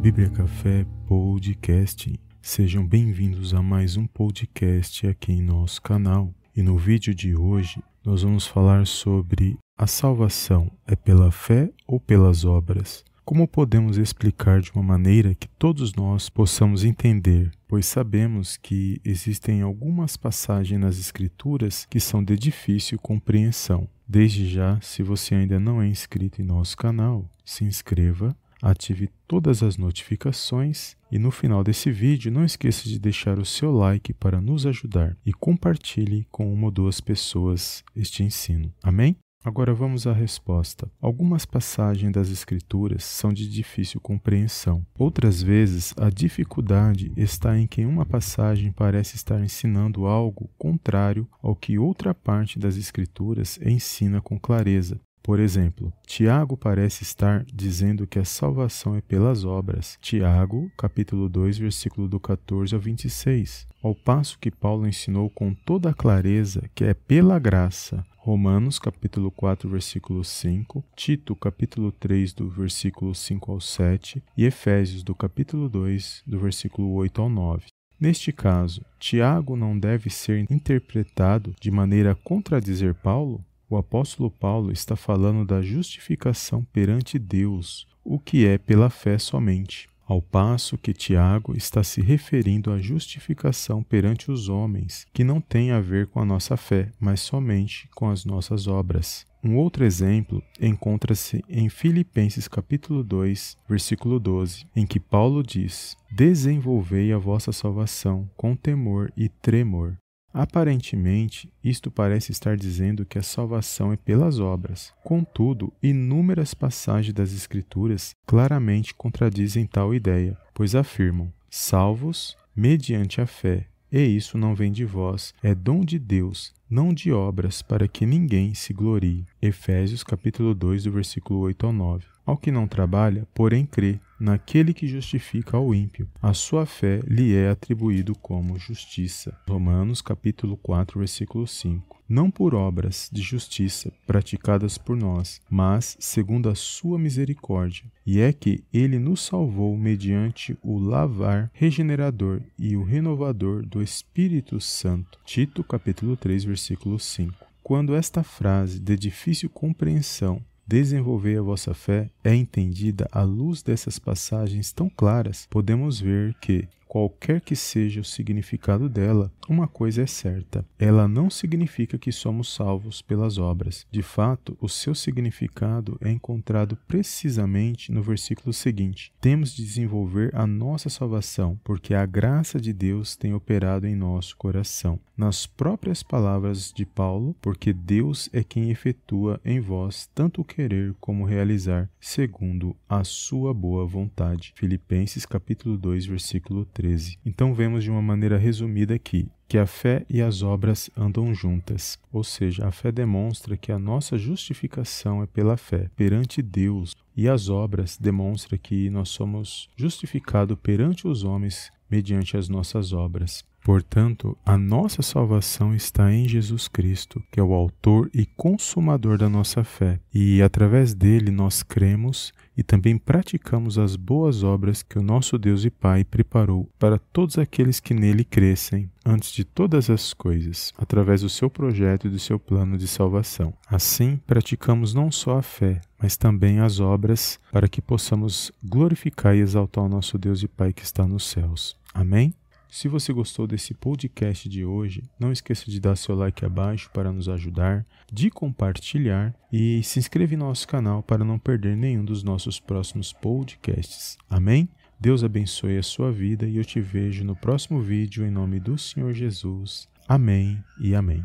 Bíblia Café Podcast. Sejam bem-vindos a mais um podcast aqui em nosso canal. E no vídeo de hoje nós vamos falar sobre a salvação é pela fé ou pelas obras? Como podemos explicar de uma maneira que todos nós possamos entender, pois sabemos que existem algumas passagens nas Escrituras que são de difícil compreensão. Desde já, se você ainda não é inscrito em nosso canal, se inscreva, ative todas as notificações e no final desse vídeo não esqueça de deixar o seu like para nos ajudar e compartilhe com uma ou duas pessoas este ensino. Amém? Agora vamos à resposta. Algumas passagens das Escrituras são de difícil compreensão. Outras vezes, a dificuldade está em que uma passagem parece estar ensinando algo contrário ao que outra parte das Escrituras ensina com clareza. Por exemplo, Tiago parece estar dizendo que a salvação é pelas obras. Tiago, capítulo 2, versículo do 14 ao 26. Ao passo que Paulo ensinou com toda a clareza que é pela graça. Romanos, capítulo 4, versículo 5, Tito, capítulo 3, do versículo 5 ao 7 e Efésios, do capítulo 2, do versículo 8 ao 9. Neste caso, Tiago não deve ser interpretado de maneira a contradizer Paulo? O apóstolo Paulo está falando da justificação perante Deus, o que é pela fé somente, ao passo que Tiago está se referindo à justificação perante os homens, que não tem a ver com a nossa fé, mas somente com as nossas obras. Um outro exemplo encontra-se em Filipenses capítulo 2, versículo 12, em que Paulo diz: Desenvolvei a vossa salvação com temor e tremor, Aparentemente, isto parece estar dizendo que a salvação é pelas obras. Contudo, inúmeras passagens das Escrituras claramente contradizem tal ideia, pois afirmam: salvos mediante a fé. E isso não vem de vós, é dom de Deus, não de obras, para que ninguém se glorie. Efésios capítulo 2, do versículo 8 ao 9. Ao que não trabalha, porém crê naquele que justifica ao ímpio, a sua fé lhe é atribuído como justiça. Romanos capítulo 4, versículo 5. Não por obras de justiça praticadas por nós, mas segundo a sua misericórdia, e é que ele nos salvou mediante o lavar regenerador e o renovador do Espírito Santo. Tito capítulo 3, versículo 5. Quando esta frase de difícil compreensão desenvolver a vossa fé é entendida à luz dessas passagens tão claras, podemos ver que Qualquer que seja o significado dela, uma coisa é certa: ela não significa que somos salvos pelas obras. De fato, o seu significado é encontrado precisamente no versículo seguinte: temos de desenvolver a nossa salvação, porque a graça de Deus tem operado em nosso coração. Nas próprias palavras de Paulo, porque Deus é quem efetua em vós tanto o querer como realizar, segundo a sua boa vontade. Filipenses capítulo 2, versículo 13. Então vemos de uma maneira resumida aqui que a fé e as obras andam juntas, ou seja, a fé demonstra que a nossa justificação é pela fé perante Deus, e as obras demonstram que nós somos justificados perante os homens mediante as nossas obras. Portanto, a nossa salvação está em Jesus Cristo, que é o autor e consumador da nossa fé, e através dele nós cremos e também praticamos as boas obras que o nosso Deus e Pai preparou para todos aqueles que nele crescem, antes de todas as coisas, através do seu projeto e do seu plano de salvação. Assim, praticamos não só a fé, mas também as obras para que possamos glorificar e exaltar o nosso Deus e Pai que está nos céus. Amém? Se você gostou desse podcast de hoje, não esqueça de dar seu like abaixo para nos ajudar, de compartilhar e se inscreva em nosso canal para não perder nenhum dos nossos próximos podcasts. Amém? Deus abençoe a sua vida e eu te vejo no próximo vídeo em nome do Senhor Jesus. Amém e amém.